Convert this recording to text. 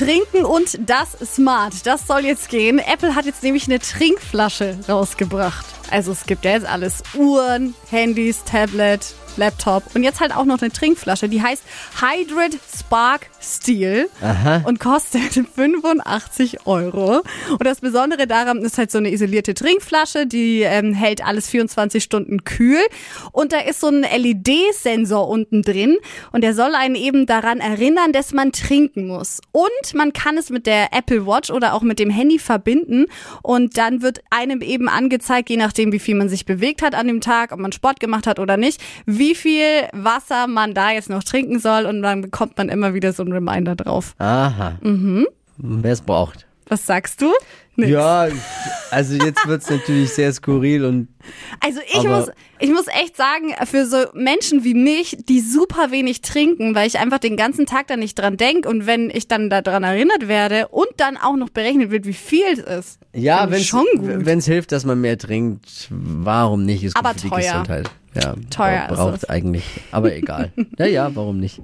Trinken und das Smart. Das soll jetzt gehen. Apple hat jetzt nämlich eine Trinkflasche rausgebracht. Also es gibt ja jetzt alles. Uhren, Handys, Tablet, Laptop und jetzt halt auch noch eine Trinkflasche. Die heißt Hydrate Spark Steel und kostet 85 Euro. Und das Besondere daran ist halt so eine isolierte Trinkflasche, die ähm, hält alles 24 Stunden kühl. Und da ist so ein LED-Sensor unten drin und der soll einen eben daran erinnern, dass man trinken muss. Und man kann es mit der Apple Watch oder auch mit dem Handy verbinden und dann wird einem eben angezeigt, je nachdem, wie viel man sich bewegt hat an dem Tag, ob man Sport gemacht hat oder nicht, wie viel Wasser man da jetzt noch trinken soll und dann bekommt man immer wieder so einen Reminder drauf. Aha. Mhm. Wer es braucht. Was sagst du? Nix. Ja, also jetzt wird es natürlich sehr skurril und Also ich muss, ich muss echt sagen, für so Menschen wie mich, die super wenig trinken, weil ich einfach den ganzen Tag da nicht dran denk und wenn ich dann daran erinnert werde und dann auch noch berechnet wird, wie viel es ist. ja, wenn schon gut. es hilft, dass man mehr trinkt, warum nicht? Ist gut Aber für die teuer. Gesundheit. Ja, Teuer bra- ist braucht es. eigentlich, aber egal. ja, ja, warum nicht?